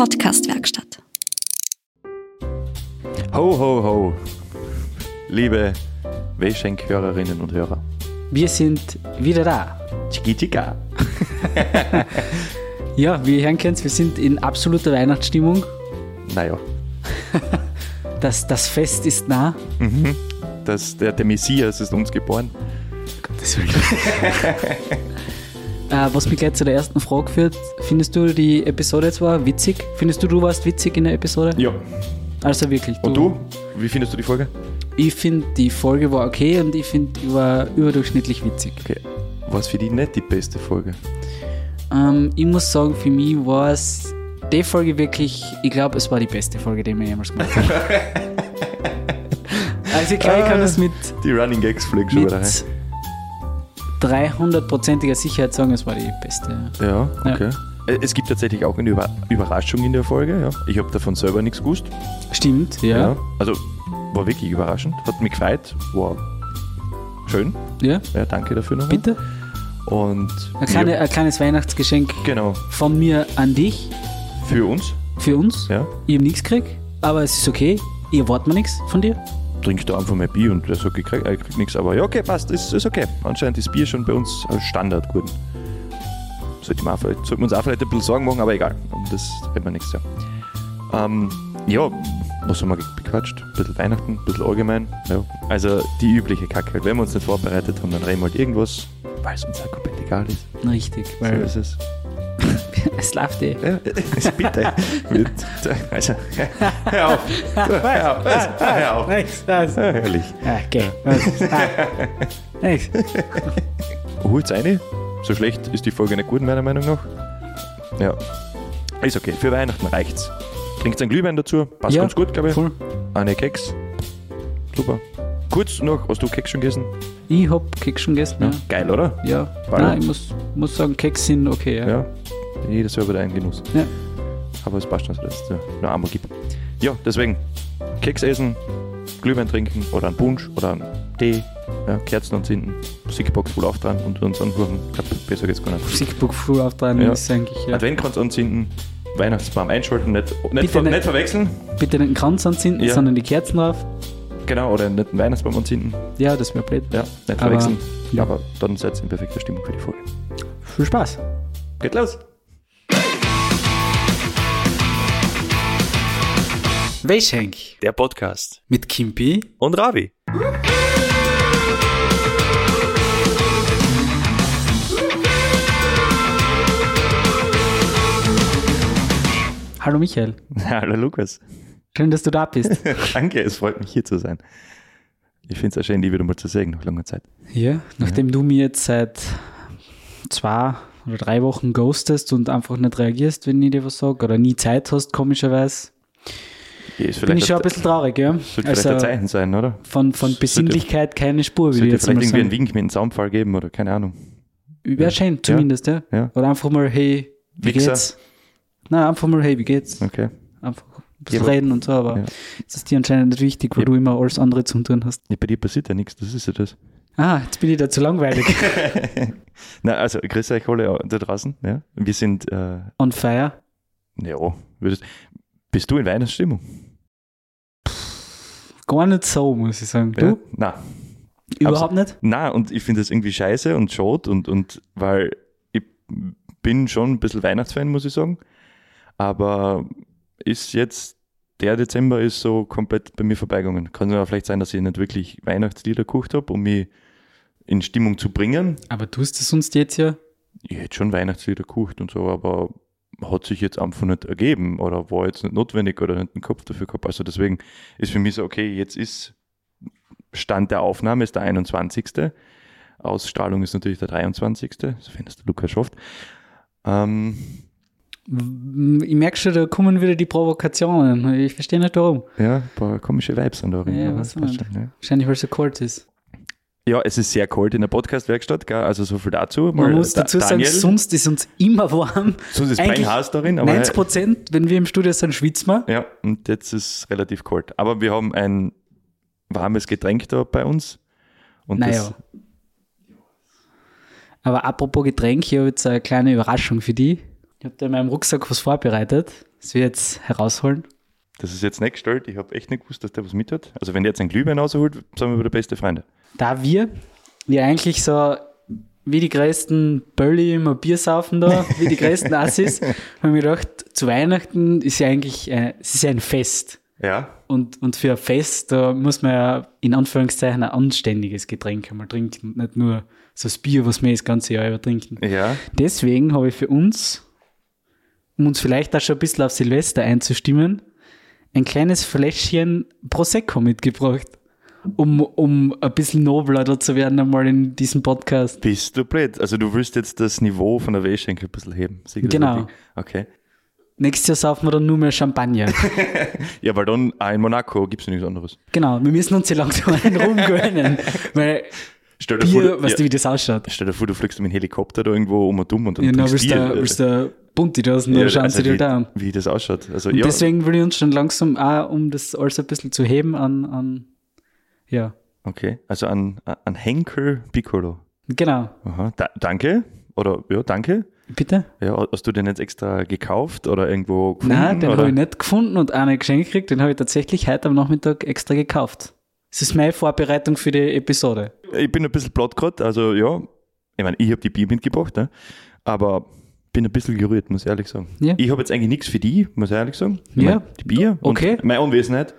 Podcastwerkstatt. Ho, ho, ho. Liebe Weschenk-Hörerinnen und Hörer. Wir sind wieder da. Chiki chika. Ja, wie ihr hören könnt, wir sind in absoluter Weihnachtsstimmung. Naja, Das, das Fest ist nah. das, der, der Messias ist uns geboren. Gottes Willen. äh, was mich gleich zu der ersten Frage führt, findest du die Episode zwar witzig? Findest du, du warst witzig in der Episode? Ja. Also wirklich. Und du? Wie findest du die Folge? Ich finde, die Folge war okay und ich finde, die war überdurchschnittlich witzig. Okay. Was für die nicht die beste Folge? Ähm, ich muss sagen, für mich war es die Folge wirklich, ich glaube, es war die beste Folge, die wir jemals gemacht haben. also ich glaube, ich kann das mit, Die Running Gags fliegen schon wieder rein. Mit 300%iger Sicherheit sagen, es war die beste. Ja, Ja. okay. Äh, Es gibt tatsächlich auch eine Über Überraschung in der Folge. Ja. Ich habe davon selber nichts gewusst. Stimmt, ja. Also war wirklich überraschend. Hat mich gefreut. War schön. Ja, Ja, danke dafür nochmal. bitte. Und Ein, kleine, ja, ein kleines Weihnachtsgeschenk genau, von mir an dich, für uns. für uns. Ja. Ich habe nichts gekriegt, aber es ist okay. Ich erwarte mir nichts von dir. Trink da einfach mein Bier und der sagt, ich krieg, ich krieg nichts. Aber ja, okay, passt, ist, ist okay. Anscheinend ist Bier schon bei uns als Standard geworden. Sollte man vielleicht, sollten wir uns auch vielleicht ein bisschen Sorgen machen, aber egal. Um das reden wir nächstes Jahr. Ähm, ja, was haben wir bequatscht? Ein bisschen Weihnachten, ein bisschen allgemein. Ja. Also die übliche Kacke. halt. Wenn wir uns nicht vorbereitet haben, dann reden wir halt irgendwas, weil es uns auch komplett egal ist. Richtig, So weil ist es. es läuft eh. Ja, bitte. Also, hör auf. Hör auf. Also, hör auf. Nichts, das. Ja, herrlich. Ah, okay. Ah. Nichts. Holt's eine. So schlecht ist die Folge nicht gut, meiner Meinung nach. Ja. Ist okay. Für Weihnachten reicht's. Trinkt einen Glühwein dazu. Passt Ja, ganz gut, glaube ich. Voll. Eine Keks. Super. Kurz noch, hast du Keks schon gegessen? Ich hab Keks schon gegessen, ja. Geil, oder? Ja, Nein, ich muss, muss sagen, Keks sind okay, ja. Ja. Jeder selber einen Genuss. Ja. Aber es passt schon, dass es noch einmal gibt. Ja, deswegen Keks essen, Glühwein trinken oder einen Punsch oder einen Tee, ja, Kerzen anzünden, Musikbox voll auftragen und uns anhören. Ich glaube, besser geht's gar nicht. Musikbook früh auftragen Ja. ist eigentlich, ja. Adventkranz anzünden, Weihnachtsbaum einschalten, nicht, nicht, ver nicht. nicht verwechseln. Bitte nicht den Kranz anzünden, Ja. sondern die Kerzen drauf. Genau, oder nicht den Weihnachtsbaum anzünden. Ja, das wäre blöd. Ja, nicht Aber- verwechseln. ja. Aber dann seid ihr in perfekter Stimmung für die Folge. Viel Spaß. Geht los! Weißhenk Der Podcast. mit Kimpi. Und Ravi. Hallo Michael. Hallo Lukas. Schön, dass du da bist. Danke, es freut mich hier zu sein. Ich finde es auch schön, die wieder mal zu sehen nach langer Zeit. ja, nachdem du mir jetzt seit zwei oder drei Wochen ghostest und einfach nicht reagierst, wenn ich dir was sage, oder nie Zeit hast, komischerweise, Ja, ist bin ich schon ein bisschen traurig, ja. Sollte vielleicht ein Also Zeichen sein, oder? von, von Besinnlichkeit keine Spur, würde ich jetzt vielleicht mal irgendwie einen sagen. Wink mit einem Soundfall geben oder keine Ahnung. Wäre schön, zumindest, ja. Ja. Oder einfach mal, hey, wie Wichser. geht's? Nein, einfach mal, hey, wie geht's? Okay. Einfach ein bisschen Ja, reden und so, aber ja. das ist dir anscheinend nicht wichtig, weil Ja. du immer alles andere zu tun hast. Ja, bei dir passiert ja nichts, das ist ja das. Ah, jetzt bin ich da zu langweilig. Na, also, grüß euch alle da draußen. Ja. Wir sind, äh, On fire. ja, würdest, bist du in Weihnachtsstimmung? Gar nicht so, muss ich sagen. Ja? Du? Na, Überhaupt nicht? Na, und ich finde das irgendwie scheiße und schade und, und weil ich bin schon ein bisschen Weihnachtsfan, muss ich sagen. Aber ist jetzt, der Dezember ist so komplett bei mir vorbeigegangen. Kann ja vielleicht sein, dass ich nicht wirklich Weihnachtslieder gekocht habe, um mich in Stimmung zu bringen. Aber tust du sonst jetzt ja? Ich hätte schon Weihnachtslieder gekocht und so, aber hat sich jetzt einfach nicht ergeben oder war jetzt nicht notwendig oder nicht den Kopf dafür gehabt. Also deswegen ist für mich so, okay, jetzt ist Stand der Aufnahme ist der 21. Ausstrahlung ist natürlich der 23. Sofern das der Lukas schafft. Ähm, Ich merke schon, da kommen wieder die Provokationen. Ich verstehe nicht warum. ja, ein paar komische Vibes an da drin. Ja, was schon, ja. Wahrscheinlich, weil es so kalt ist. Ja, es ist sehr kalt in der Podcast-Werkstatt, also so viel dazu. Man Mal, muss Da- dazu sagen, Daniel, sonst ist uns immer warm. sonst ist eigentlich Brennhaus darin, aber 90 Prozent, wenn wir im Studio sind, schwitzen wir. Ja, und jetzt ist es relativ kalt. Aber wir haben ein warmes Getränk da bei uns. Und Naja. Aber apropos Getränk, ich habe jetzt eine kleine Überraschung für dich. Ich habe da in meinem Rucksack was vorbereitet. Das wir jetzt herausholen. Das ist jetzt nicht gestellt. Ich habe echt nicht gewusst, dass der was mit hat. Also wenn der jetzt einen Glühwein rausholt, sind wir wieder beste Freunde. Da wir, wir eigentlich so wie die größten Bölli immer Bier saufen da, wie die größten Assis, haben wir gedacht, zu Weihnachten ist ja eigentlich, äh, es ist ja ein Fest. Ja. Und, und für ein Fest, da muss man ja in Anführungszeichen ein anständiges Getränk einmal trinken, nicht nur so das Bier, was wir das ganze Jahr über trinken. Ja. Deswegen habe ich für uns, um uns vielleicht auch schon ein bisschen auf Silvester einzustimmen, ein kleines Fläschchen Prosecco mitgebracht, um, um ein bisschen nobler da zu werden einmal in diesem Podcast. Bist du blöd? Also du willst jetzt das Niveau von der Wäschenke ein bisschen heben. Genau. Okay. Nächstes Jahr saufen wir dann nur mehr Champagner. Ja, weil dann auch in Monaco gibt es nichts anderes. genau, wir müssen uns hier langsam einen Ruhm gönnen, weil Stell dir vor, Bier, du, weißt du, ja, wie das ausschaut? stell dir vor, du fliegst mit dem Helikopter da irgendwo um und um und dann Ja, trinkst Bier. du, willst du bunte Dosen, Ja, dann schauen also sie dir da an. wie das ausschaut. Also Und ja, deswegen will ich uns schon langsam auch, um das alles ein bisschen zu heben, an, an ja, okay. Also an, an Henkel Piccolo. genau. Aha. Da, danke. Oder ja, danke. Bitte? Ja, hast du den jetzt extra gekauft oder irgendwo gefunden? Nein, den habe ich nicht gefunden und auch nicht geschenkt gekriegt. Den habe ich tatsächlich heute am Nachmittag extra gekauft. Das ist meine Vorbereitung für die Episode. Ich bin ein bisschen platt gerade, also ja. Ich meine, ich habe die Bier mitgebracht, ne? aber bin ein bisschen gerührt, muss ich ehrlich sagen. Ja. Ich habe jetzt eigentlich nichts für die, muss ich ehrlich sagen. Ich Ja. mein, die Bier Okay. und meine Anwesenheit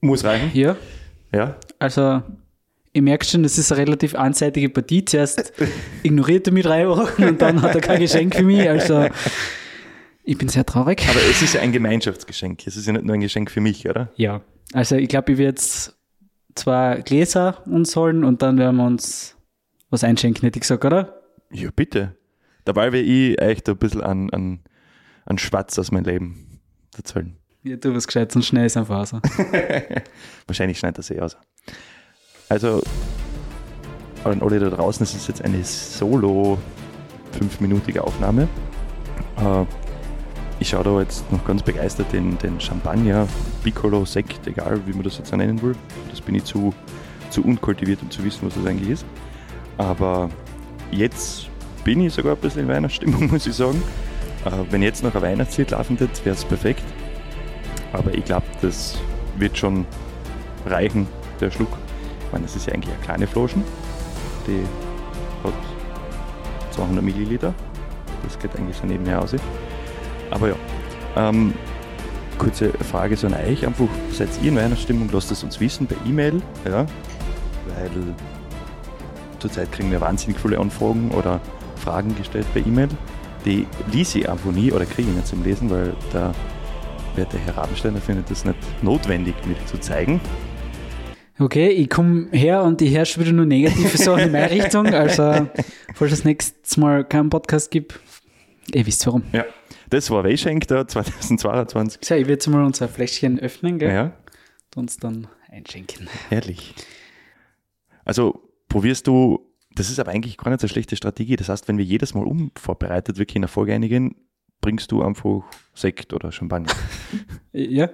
muss reichen. Ja, Ja. also ich merke schon, das ist eine relativ einseitige Partie. Zuerst ignoriert er mich drei Wochen und dann hat er kein Geschenk für mich. Also ich bin sehr traurig. Aber es ist ja ein Gemeinschaftsgeschenk. Es ist ja nicht nur ein Geschenk für mich, oder? Ja, also ich glaube, ich werde jetzt zwei Gläser uns holen und dann werden wir uns was einschenken, hätte ich gesagt, oder? Ja, bitte. Dabei will ich echt ein bisschen an, an, an Schwatz aus meinem Leben erzählen. Ja, du was gescheit und schnell ist einfach raus. Wahrscheinlich schneidet das eh aus. Also, an alle da draußen, es ist jetzt eine solo fünfminütige Aufnahme. Äh, ich schaue da jetzt noch ganz begeistert den, den Champagner, Piccolo, Sekt, egal wie man das jetzt nennen will. Das bin ich zu, zu unkultiviert, um zu wissen, was das eigentlich ist. Aber jetzt bin ich sogar ein bisschen in Weihnachtsstimmung, muss ich sagen. Äh, wenn jetzt noch ein Weihnachtslied laufen wird, wäre es perfekt. Aber ich glaube, das wird schon reichen, der Schluck. Ich meine, das ist ja eigentlich eine kleine Flaschen. Die hat 200 Milliliter. Das geht eigentlich so nebenher aus. Aber ja, ähm, kurze Frage so an euch. Einfach, seid ihr in Weihnachtsstimmung? Lasst es uns wissen per E-Mail. Ja, weil zurzeit kriegen wir wahnsinnig viele Anfragen oder Fragen gestellt per E-Mail. Die lese ich einfach nie oder kriege ich nicht zum Lesen, weil der werte Herr Rabensteiner findet es nicht notwendig, mir zu zeigen. Okay, ich komme her und ich herrsche wieder nur negative Sachen in meine Richtung. Also, falls es nächstes Mal keinen Podcast gibt, ihr wisst warum. Ja, das war Weischenk da 2022. So, ich werde jetzt mal unser Fläschchen öffnen, gell? Ja, Und uns dann einschenken. herrlich. Also probierst du, das ist aber eigentlich gar nicht so eine schlechte Strategie. Das heißt, wenn wir jedes Mal unvorbereitet wirklich in der Folge einigen, bringst du einfach Sekt oder Champagner. Ja.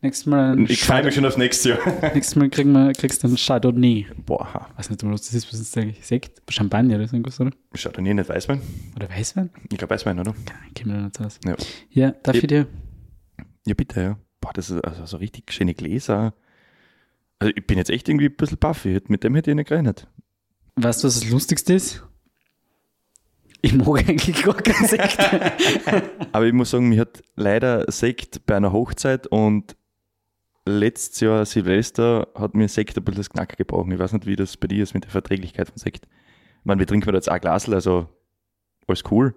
nächstes Mal, Ich freue mich schon aufs nächste Jahr. nächstes Mal kriegen wir, kriegst du ein Chardonnay. Boah, Weiß nicht, was das ist, was ist eigentlich? Sekt? Champagner oder so irgendwas, oder? hier nicht Weißwein? Oder Weißwein? Ich glaube Weißwein, oder? Kennen wir nicht aus. Ja. Ja, darf ich dir? Ja, bitte, ja. Boah, das ist also so richtig schöne Gläser. Also ich bin jetzt echt irgendwie ein bisschen baff. Ich Mit dem hätte ich nicht gerechnet. Weißt du, was das Lustigste ist? Ich mag eigentlich gar keinen Sekt. Aber ich muss sagen, mir hat leider Sekt bei einer Hochzeit und letztes Jahr Silvester hat mir Sekt ein bisschen das Knack gebrochen. Ich weiß nicht, wie das bei dir ist mit der Verträglichkeit von Sekt. Ich meine, wir trinken da jetzt auch Glasl, also alles cool.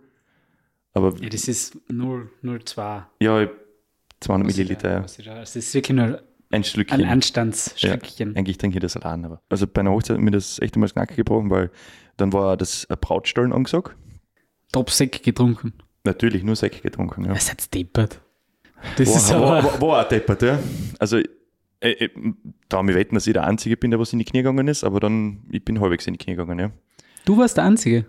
Aber ja, das ist 0,02. ja, ich- 200 Was ich Milliliter, da- ja. da- Das ist wirklich nur ein ein Stückchen. Anstandsstückchen. Eigentlich trinke ich das allein. Aber. Also bei einer Hochzeit hat mir das echt einmal das Knack gebrochen, weil dann war das Brautstollen angesagt. Top Sekt getrunken. Natürlich nur Sekt getrunken. Ja. Was hat's deppert? Das ist War, war, aber. war, war auch deppert, ja. Also, äh, äh, da mich wetten, dass ich der Einzige bin, der was in die Knie gegangen ist, aber dann, ich bin halbwegs in die Knie gegangen, ja. Du warst der Einzige.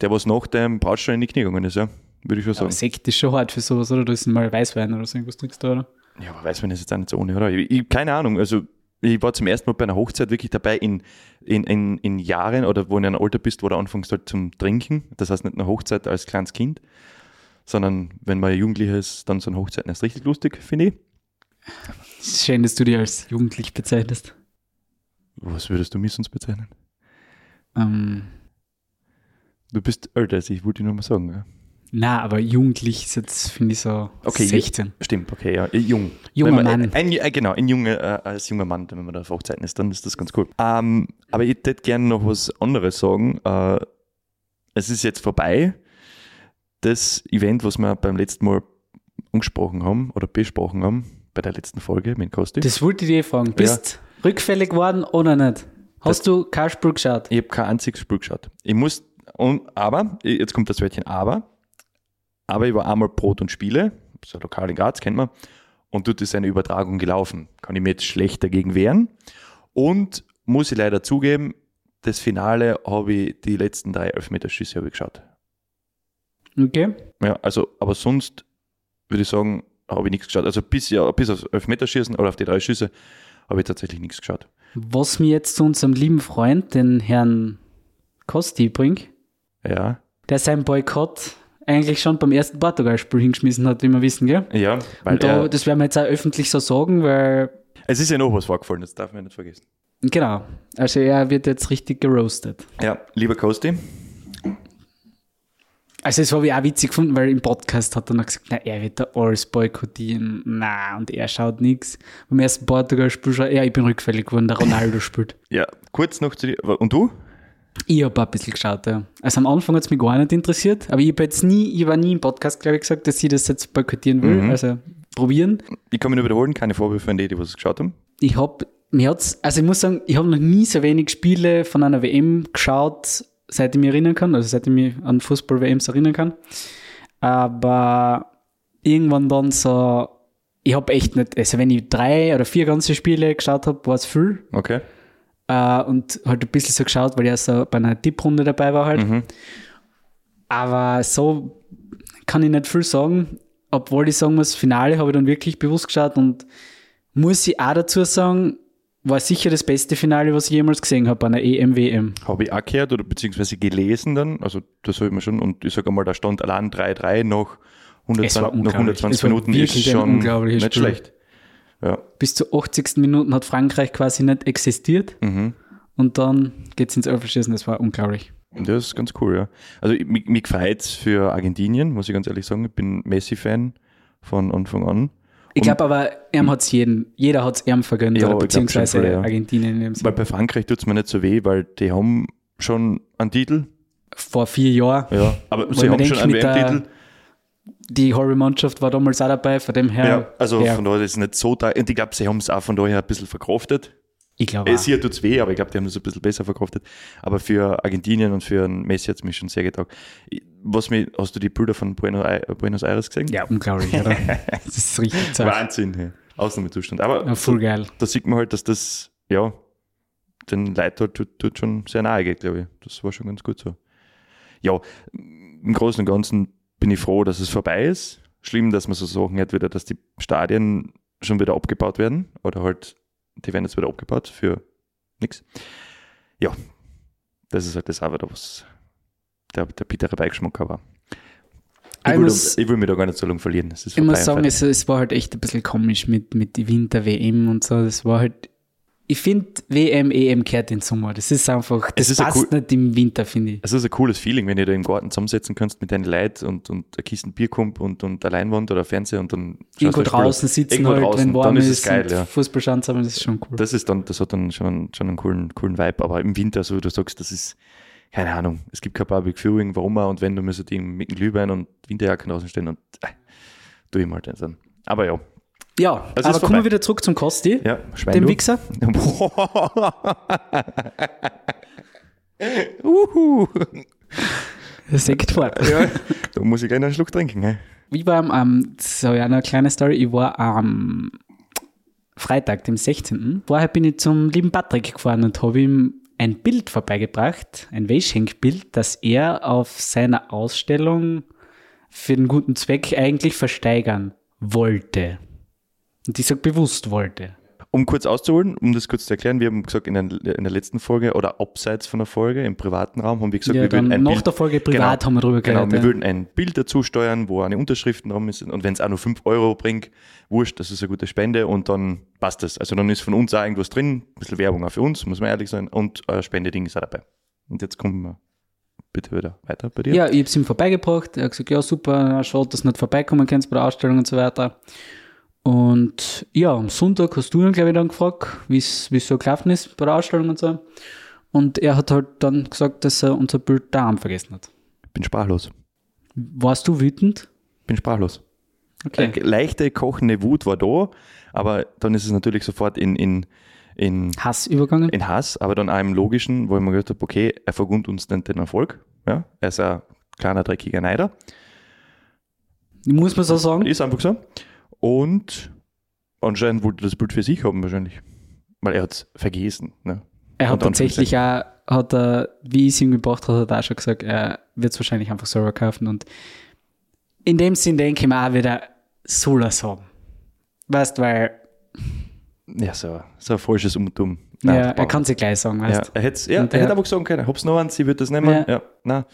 Der, was nach dem Brautstein in die Knie gegangen ist, ja. Würde ich schon Aber sagen. Sekt ist schon hart für sowas, oder? Du ist mal Weißwein oder so irgendwas trinkst du, oder? Ja, aber weiß man ist jetzt auch nicht so ohne, oder? Ich, ich, keine Ahnung, also ich war zum ersten Mal bei einer Hochzeit wirklich dabei in, in, in, in Jahren oder wo du in einem Alter bist, wo du anfängst halt zum Trinken. Das heißt nicht eine Hochzeit als kleines Kind, sondern wenn man Jugendlicher ist, dann so eine Hochzeit ist richtig lustig, finde ich. Schön, dass du dich als jugendlich bezeichnest. Was würdest du mich sonst bezeichnen? Ähm, Du bist älter als ich, wollte ich nur mal sagen. Ja. Na, aber jugendlich ist jetzt, finde ich, so Okay, 16. Stimmt, okay, ja. Äh, Jung. Junger man, Mann. Ein, äh, genau, ein Junge, äh, als junger Mann, wenn man da auf Hochzeiten ist, dann ist das ganz cool. Ähm, aber ich hätte gerne noch was anderes sagen. Äh, es ist jetzt vorbei. Das Event, was wir beim letzten Mal angesprochen haben oder besprochen haben, bei der letzten Folge mit Kosti. Das wollte ich dir fragen. Bist rückfällig geworden oder nicht? Hast du Karlsburg geschaut? Ich habe kein einziges Spiel geschaut. Ich muss, und, aber, jetzt kommt das Wörtchen aber, aber ich war einmal Brot und Spiele, so lokal in Graz, kennt man, und dort ist eine Übertragung gelaufen. Kann ich mir jetzt schlecht dagegen wehren. Und muss ich leider zugeben, das Finale habe ich, die letzten drei Elfmeterschüsse habe ich geschaut. Okay. Ja, also, aber sonst würde ich sagen, habe ich nichts geschaut. Also bis, ja, bis auf Elfmeterschießen oder auf die drei Schüsse habe ich tatsächlich nichts geschaut. Was mir jetzt zu unserem lieben Freund, den Herrn Kosti, bringt, Ja, der seinen Boykott eigentlich schon beim ersten Portugal-Spiel hingeschmissen hat, wie wir wissen, gell? ja, weil Und da, er, das werden wir jetzt auch öffentlich so sagen, weil, es ist ja noch was vorgefallen, das darf man nicht vergessen. genau, also er wird jetzt richtig geroastet. Ja, lieber Kosti, Also das habe ich auch witzig gefunden, weil im Podcast hat er noch gesagt, na, er wird da alles boykottieren. Na, und er schaut nichts. Beim ersten Portugal-Spiel schaut ja, ich bin rückfällig geworden, der Ronaldo spielt. ja, kurz noch zu dir. Und du? Ich habe ein bisschen geschaut, ja. Also am Anfang hat es mich gar nicht interessiert, aber ich habe jetzt nie, ich war nie im Podcast, glaube ich, gesagt, dass ich das jetzt boykottieren will. Mhm. Also probieren. Ich kann mich nur wiederholen, keine Vorwürfe an die, die was geschaut haben. Ich habe, mir hat's, also ich muss sagen, ich habe noch nie so wenig Spiele von einer WM geschaut, seit ich mich erinnern kann, also seit ich mich an Fußball-WMs erinnern kann. Aber irgendwann dann so, ich habe echt nicht, also wenn ich drei oder vier ganze Spiele geschaut habe, war es viel. Okay. Äh, und halt ein bisschen so geschaut, weil ich so bei einer Tipprunde dabei war halt. Mhm. Aber so kann ich nicht viel sagen, obwohl ich sagen muss, Finale habe ich dann wirklich bewusst geschaut und muss ich auch dazu sagen, war sicher das beste Finale, was ich jemals gesehen habe bei einer E EM-WM. Habe ich auch gehört oder beziehungsweise gelesen dann, also das habe ich mir schon, und ich sage mal, da stand allein 3-3 nach Es war 120, nach unglaublich. 120 Es war Minuten ist schon nicht Spiel. schlecht. Ja. Bis zur 80. Minuten hat Frankreich quasi nicht existiert Mhm. und dann geht es ins Elferschießen, das war unglaublich. Das ist ganz cool, ja. Also ich- mich, mich gefreut für Argentinien, muss ich ganz ehrlich sagen. Ich bin Messi-Fan von Anfang an. Ich glaube aber, er hat es jeden, jeder hat es ihm vergönnt, Ja, oder beziehungsweise voll, ja. Argentinien in dem Sinne. Weil bei Frankreich tut es mir nicht so weh, weil die haben schon einen Titel. Vor vier Jahren. Ja, aber sie haben denkt, schon einen WM-Titel. Die Horror-Mannschaft war damals auch dabei, von dem her. Ja, also ja, von daher ist es nicht so da. Und ich glaube, sie haben es auch von daher ein bisschen verkraftet. ich glaube Äh, auch. Sie tut es weh, aber ich glaube, die haben es ein bisschen besser verkraftet. Aber für Argentinien und für einen Messi hat es mich schon sehr getaugt. Was mich, hast du die Bilder von Buenos Ai- Buenos Aires gesehen? Ja, unglaublich, oder? das ist richtig zart. Wahnsinn, ja. Ausnahmezustand. Aber Ja, voll geil. da sieht man halt, dass das, ja, den Leuten halt tut, tut schon sehr nahe geht, glaube ich. Das war schon ganz gut so. Ja, im Großen und Ganzen bin ich froh, dass es vorbei ist. Schlimm, dass man so Sachen hat, wieder, dass die Stadien schon wieder abgebaut werden. Oder halt, die werden jetzt wieder abgebaut für nichts. Ja, das ist halt das auch wieder was, der, der bittere Beigeschmack aber. Ich will, muss- ich will mich da gar nicht so lange verlieren. Ich muss sagen, es, es war halt echt ein bisschen komisch mit, mit Winter-WM und so. Das war halt. Ich finde, WM, EM kehrt in den Sommer. Das ist einfach, das ist passt cool- nicht im Winter, finde ich. Es ist ein cooles Feeling, wenn ihr da im Garten zusammensetzen kannst mit deinen Leuten und, und eine Kiste Bier kommt und, und eine Leinwand oder ein Fernseher und dann Irgendwo das Spiel. draußen sitzen Irgendwo halt, draußen, wenn warm dann ist es geil, ja. Fußball schauen zusammen, das ist schon cool. Das ist dann, das hat dann schon, schon einen coolen, coolen Vibe, aber im Winter, so wie du sagst, das ist, keine Ahnung, es gibt kein Public Viewing, warum auch, und wenn du müsstest mit dem Glühwein und Winterjacken draußen stehen und äh, tu ich mal dann. Aber ja, ja, Es ist aber kommen wir wieder zurück zum Kosti, ja, dem. Wichser. Uhu. Sekt vor. ja, da muss ich gleich einen Schluck trinken. He? Ich war am, am so ja, eine kleine Story, ich war am Freitag, dem 16. Vorher bin ich zum lieben Patrick gefahren und habe ihm ein Bild vorbeigebracht, ein Weißschenkbild, das er auf seiner Ausstellung für den guten Zweck eigentlich versteigern wollte. Und ich sage bewusst wollte. Um kurz auszuholen, um das kurz zu erklären, wir haben gesagt, in der, in der letzten Folge oder abseits von der Folge, im privaten Raum, haben wir gesagt, Ja, wir würden ein nach Bild, der Folge privat haben wir genau, geredet. wir ja. würden ein Bild dazu steuern, wo eine Unterschrift dran ist und wenn es auch nur 5 Euro bringt, wurscht, das ist eine gute Spende und dann passt das. Also dann ist von uns auch irgendwas drin, ein bisschen Werbung auch für uns, muss man ehrlich sein, und euer Spendeding ist auch dabei. Und jetzt kommen wir bitte wieder weiter bei dir. Ja, ich habe es ihm vorbeigebracht. Er hat gesagt, ja, super, schade, dass du nicht vorbeikommen kannst bei der Ausstellung und so weiter. Und ja, am Sonntag hast du ihn, glaube ich, dann gefragt, wie es so gelaufen ist bei der Ausstellung und so. Und er hat halt dann gesagt, dass er unser Bild daheim vergessen hat. Bin sprachlos. Warst du wütend? Bin sprachlos. Okay. Eine leichte kochende Wut war da, aber dann ist es natürlich sofort in, in, in, Hass übergangen? in Hass, aber dann auch im Logischen, wo ich mir gedacht habe, okay, er vergund uns den, den Erfolg. Ja? Er ist ein kleiner, dreckiger Neider. Muss man so sagen? Ist einfach so. Und anscheinend wollte er das Bild für sich haben wahrscheinlich. Weil er hat es vergessen. Ne? Er hat tatsächlich auch, hat er, wie ich es ihm gebracht habe, hat er auch schon gesagt, er wird es wahrscheinlich einfach selber kaufen. Und in dem Sinn denke ich mir auch wieder, soll er es haben. Weißt weil Ja, so, so ein falsches Umtum. ja, das er kann sich gleich sagen, Ja, weißt er hätte ja, er hätte einfach sagen können, hab's noch eins, sie wird das nehmen. Ja. Ja. na.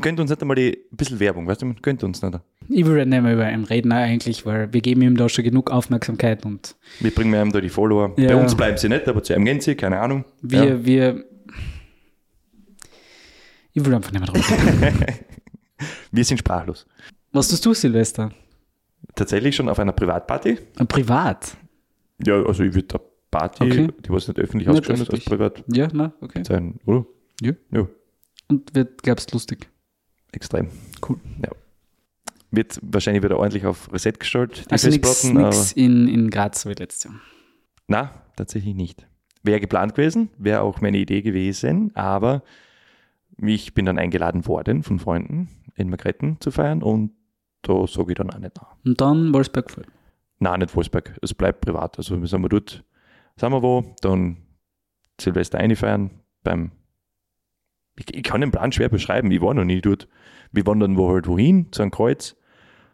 Gönnt uns nicht einmal die, ein bisschen Werbung, weißt du, gönnt uns nicht. Ich will nicht mehr über ihn reden eigentlich, weil wir geben ihm da schon genug Aufmerksamkeit und Wir bringen ihm da die Follower. Ja. Bei uns bleiben sie nicht, aber zu einem gehen sie, keine Ahnung. wir, Ja. wir ich will einfach nicht mehr drüber reden. Wir sind sprachlos. Was tust du, Silvester? Tatsächlich schon auf einer Privatparty. Äh, Privat? Ja, also ich würde da Party, Okay. die was nicht öffentlich ausgeschrieben ist, als privat Ja, na, okay. sein, oder? Ja. Ja, Und wird, glaubst lustig. extrem. Cool. Ja. Wird wahrscheinlich wieder ordentlich auf Reset gestellt, die Also nichts in, in Graz wie letztes Jahr. Na, tatsächlich nicht. Wäre geplant gewesen, wäre auch meine Idee gewesen, aber ich bin dann eingeladen worden von Freunden in Magretten zu feiern und da sage ich dann auch nicht nach. Und dann Wolfsberg voll. Nein, nicht Wolfsberg, es bleibt privat. Also wir sind wir dort, sind wir wo, dann Silvester einfeiern beim ich, ich kann den Plan schwer beschreiben, ich war noch nie dort. Wir wandern wo halt wohin, zu einem Kreuz,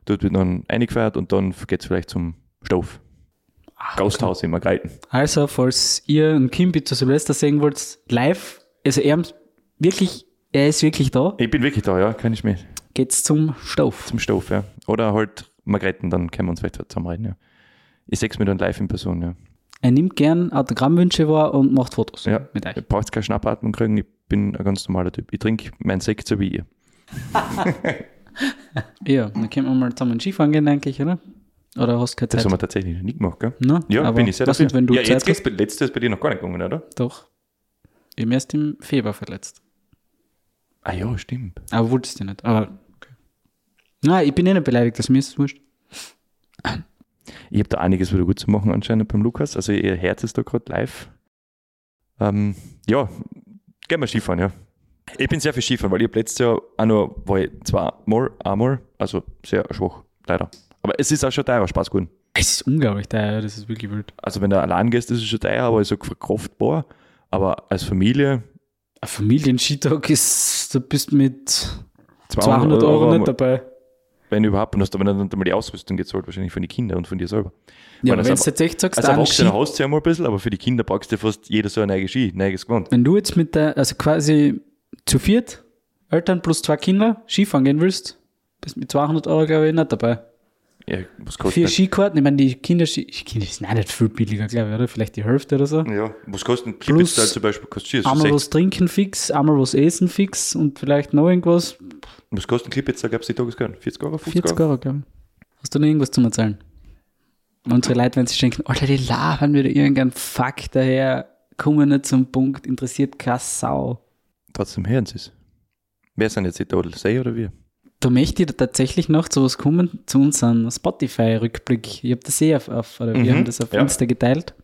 dort wird dann eingefeiert und dann geht es vielleicht zum Stoff. Gasthaus in Magreiten. Also, falls ihr einen Kimpi zu Silvester sehen wollt, live, also er wirklich, er ist wirklich da, Ich bin wirklich da, ja, kann ich mir geht's zum Stoff. zum Stoff, ja. Oder halt Margretten, dann können wir uns vielleicht zusammenreden, ja. Ich sehe es mir dann live in Person, ja. Er nimmt gern Autogrammwünsche wahr und macht Fotos Ja. mit euch. Ihr braucht keine Schnappatmung kriegen, ich bin ein ganz normaler Typ. Ich trinke meinen Sekt so wie ihr. Ja, dann können wir mal zusammen Skifahren gehen, eigentlich, oder? Oder hast du keine Das Zeit? haben wir tatsächlich noch nie gemacht, gell? Na, Ja, bin ich sehr was dafür. nicht, wenn du ja, Zeit jetzt hast? bei letztes bei dir noch gar nicht gegangen, oder? Doch. Ich bin erst im Februar verletzt. Ah ja, stimmt. Aber wolltest du nicht. Aber okay. Nein, ich bin eh nicht beleidigt, das mir ist wurscht. Ich habe da einiges wieder gut zu machen anscheinend beim Lukas. Also ihr Herz ist da gerade live. Ähm, ja, gehen wir Skifahren, ja. Ich bin sehr viel Skifahren, weil ich hab letztes Jahr auch nur, war ich zweimal, einmal, also sehr schwach, leider. Aber es ist auch schon teurer Spaß geworden. Es ist unglaublich teuer, das ist wirklich wild. Also wenn du allein gehst, ist es schon teuer, aber ist auch verkraftbar. Aber als Familie Ein Familienskitag ist, du bist mit 200 Euro nicht dabei. Wenn überhaupt, und hast aber dann einmal die Ausrüstung gezahlt, wahrscheinlich von den Kindern und von dir selber. Ja, wenn du jetzt echt sagst, Als dann Erwachsener hast du ja mal ein bisschen, aber für die Kinder brauchst du fast jeder so ein neues Ski, neues Gewand. wenn du jetzt mit der, also quasi zu viert, Eltern plus zwei Kinder, Skifahren gehen willst, bist mit 200 Euro, glaube ich, nicht dabei. Ja, was kostet Vier? Skikarten, ich meine, die Kinder, Kinder sind auch nicht viel billiger, glaube ich, oder? Vielleicht die Hälfte oder so. Ja, was kostet ein Plus Clipstyle zum Beispiel? Kostet Einmal also was trinken fix, einmal was essen fix und vielleicht noch irgendwas. was kostet ein Clipstyle? Gab es die Tagesgeld? 40 Euro, 50 40 Euro? Euro, glaube ich. Hast du noch irgendwas zum Erzählen? Unsere Leute, wenn sie denken, Alter, die labern wieder irgendeinen Fakt daher, kommen nicht zum Punkt, interessiert keine Sau. Trotzdem hören sie es. Wer sind jetzt die Total Say oder wir? Da möchte ich tatsächlich noch zu was kommen, zu unserem Spotify-Rückblick. Ich habe das eh auf, auf oder wir Mhm, haben das auf ja. Insta geteilt.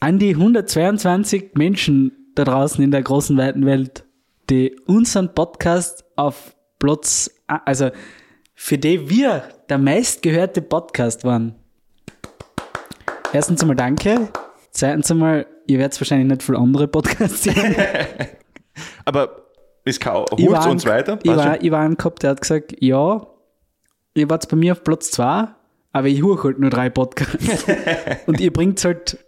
An die 122 Menschen da draußen in der großen, weiten Welt, die unseren Podcast auf Platz, also für die wir der meistgehörte Podcast waren. Erstens einmal danke. Zweitens einmal, ihr werdet wahrscheinlich nicht viel andere Podcasts sehen. Aber es kann Ich holt uns weiter. Ich war, ich war ein gehabt, der hat gesagt, ja, ihr wart bei mir auf Platz 2, aber ich höre halt nur drei Podcasts. und ihr bringt halt,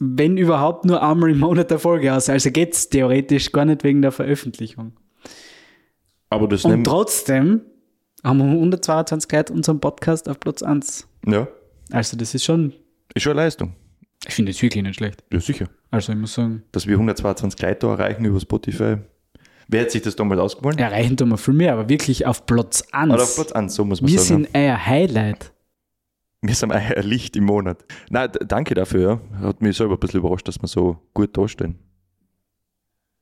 wenn überhaupt, nur einmal im Monat eine Folge aus. Also geht's theoretisch gar nicht wegen der Veröffentlichung. Aber das Und trotzdem haben wir 122 Leute unseren Podcast auf Platz 1. Ja, Also das ist schon, ist schon eine Leistung. ich finde es wirklich nicht schlecht. Ja, sicher. Also ich muss sagen, Dass wir 122 Leute da erreichen über Spotify. Wer hat sich das damals ausgewählt? erreichen tun wir viel mehr, aber wirklich auf Platz 1. Oder auf Platz 1, so muss man wir sagen. sind euer Highlight. Wir sind ein Licht im Monat. Nein, danke dafür. Ja. Hat mich selber ein bisschen überrascht, dass wir so gut dastehen.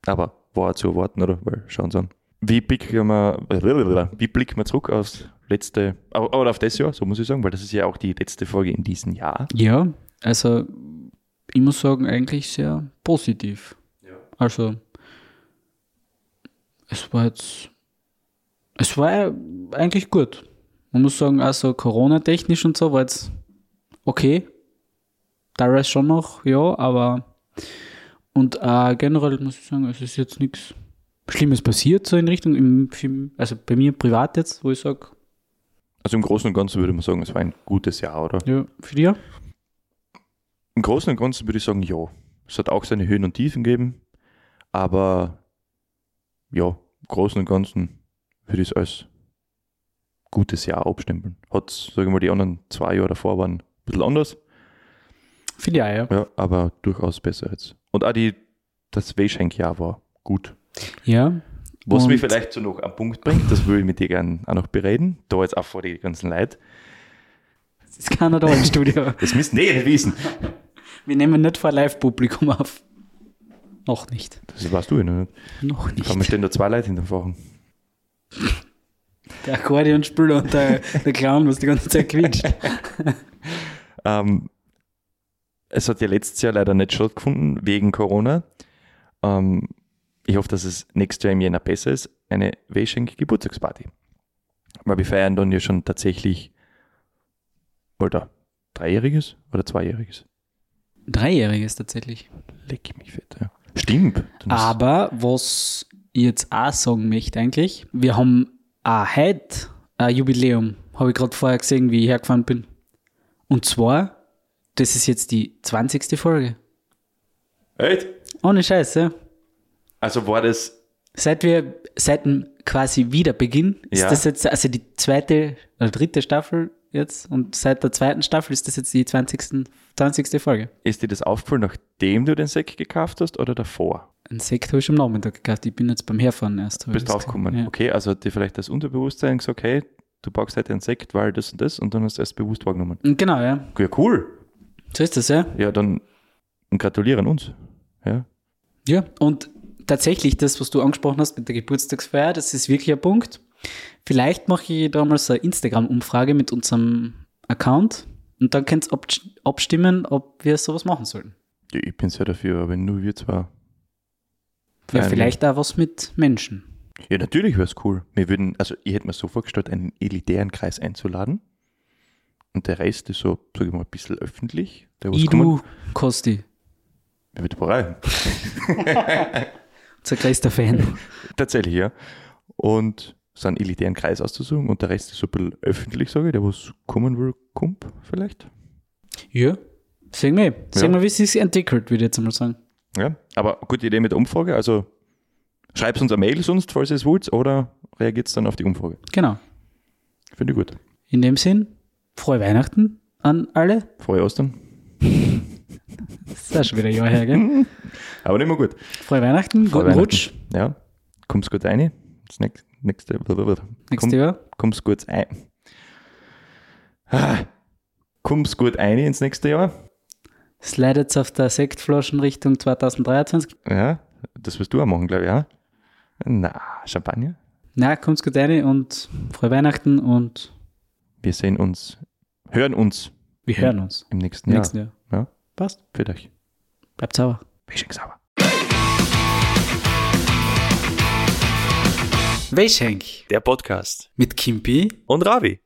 Aber war auch zu erwarten, oder? Weil, schauen Sie an. Wie blicken wir, wie blicken wir zurück aufs letzte, oder auf das Jahr, so muss ich sagen, weil das ist ja auch die letzte Folge in diesem Jahr. Ja, also ich muss sagen, eigentlich sehr positiv. Also es war jetzt, es war eigentlich gut. Man muss sagen, also Corona-technisch und so war jetzt okay. Teilweise schon noch, ja, aber und äh, generell muss ich sagen, es ist jetzt nichts Schlimmes passiert, so in Richtung, im Film, also bei mir privat jetzt, wo ich sage, Also im Großen und Ganzen würde man sagen, es war ein gutes Jahr, oder? ja, für dich? Im Großen und Ganzen würde ich sagen, ja. Es hat auch seine Höhen und Tiefen gegeben, aber ja, Großen und Ganzen würde ich es als gutes Jahr abstempeln. Hat, sagen wir mal, die anderen zwei Jahre davor waren ein bisschen anders, dich auch, ja. ja, aber durchaus besser jetzt. Und auch die, das Weihschenkjahr war gut. Ja, Was mich vielleicht so noch am Punkt bringt, das will ich mit dir gerne auch noch bereden, da jetzt auch vor die ganzen Leute. das ist keiner da im Studio. Das müssen die nicht wissen. Wir nehmen nicht vor Live-Publikum auf. Noch nicht. Das weißt du ja noch nicht. Noch Vor mir nicht. stehen da zwei Leute hinter dem Fachen. Der Akkordeonspieler und der, der Clown, was die ganze Zeit quietscht. Ähm, es hat ja letztes Jahr leider nicht stattgefunden, wegen Corona. Ähm, ich hoffe, dass es nächstes Jahr im Jänner besser ist. Eine Weihschenk-Geburtstagsparty. Weil wir feiern dann ja schon tatsächlich, oder dreijähriges oder zweijähriges. Dreijähriges tatsächlich. Leck mich fett, ja. Stimmt. Aber was ich jetzt auch sagen möchte eigentlich, wir haben auch heute ein Jubiläum, habe ich gerade vorher gesehen, wie ich hergefahren bin. Und zwar, das ist jetzt die 20. Folge. Echt? Ohne Scheiß, ja. Also war das, Seit wir, seit dem quasi Wiederbeginn ist Ja. das jetzt, also die zweite oder dritte Staffel jetzt und seit der zweiten Staffel ist das jetzt die 20. 20. Folge. ist dir das aufgefallen, nachdem du den Sekt gekauft hast oder davor? Ein Sekt habe ich am Nachmittag gekauft. Ich bin jetzt beim Herfahren erst. Bist draufgekommen. Ja. Okay, also hat dir vielleicht das Unterbewusstsein gesagt, hey, du brauchst heute einen Sekt, weil das und das und dann hast du erst bewusst wahrgenommen. Genau, ja. Ja, cool. So ist das, ja. Ja, dann gratulieren uns. Ja. Ja, und tatsächlich das, was du angesprochen hast mit der Geburtstagsfeier, das ist wirklich ein Punkt. Vielleicht mache ich damals eine Instagram-Umfrage mit unserem Account und dann könnt ihr abst- abstimmen, ob wir sowas machen sollten. ja ich bin sehr dafür, wenn nur wir zwar. Ja, vielleicht auch was mit Menschen. Ja, natürlich wäre es cool. Wir würden, also ich hätte mir so vorgestellt, einen elitären Kreis einzuladen. Und der Rest ist so, sag ich mal, ein bisschen öffentlich. Der Ich, du, Kosti, Ja, wird bereit. unser größter Fan. Tatsächlich, ja. Und so einen elitären Kreis auszusuchen und der Rest ist so ein bisschen öffentlich, sage ich, der was kommen will, kommt vielleicht. Ja, sehen wir. Sehen wir, wie es sich entwickelt, würde ich jetzt mal sagen. Ja, aber gute Idee mit der Umfrage. Also schreibt uns eine Mail sonst, falls ihr es wollt, oder reagiert dann auf die Umfrage. Genau. Finde ich gut. In dem Sinn, frohe Weihnachten an alle. Frohe Ostern. Das ist auch schon wieder ein Jahr her, gell? Aber nicht mehr gut. Frohe Weihnachten, Frohe guten Weihnachten. Rutsch. Ja, kommst gut rein. Das nächste, nächste, Nächstes komm, Jahr. kommst gut ein. Ah, kommst gut ein ins nächste Jahr. Slidet auf der Sektflaschen Richtung 2023. Ja, das wirst du auch machen, glaube ich, ja. Na, Champagner. Na, kommt's gut rein und frohe Weihnachten und Wir sehen uns, hören uns wir hören uns im nächsten im Jahr. nächsten Jahr. Ja. Passt. Für euch. Bleibt sauber. Fishing sauer. Welchenk. Der Podcast. Mit Kimpi. Und Ravi.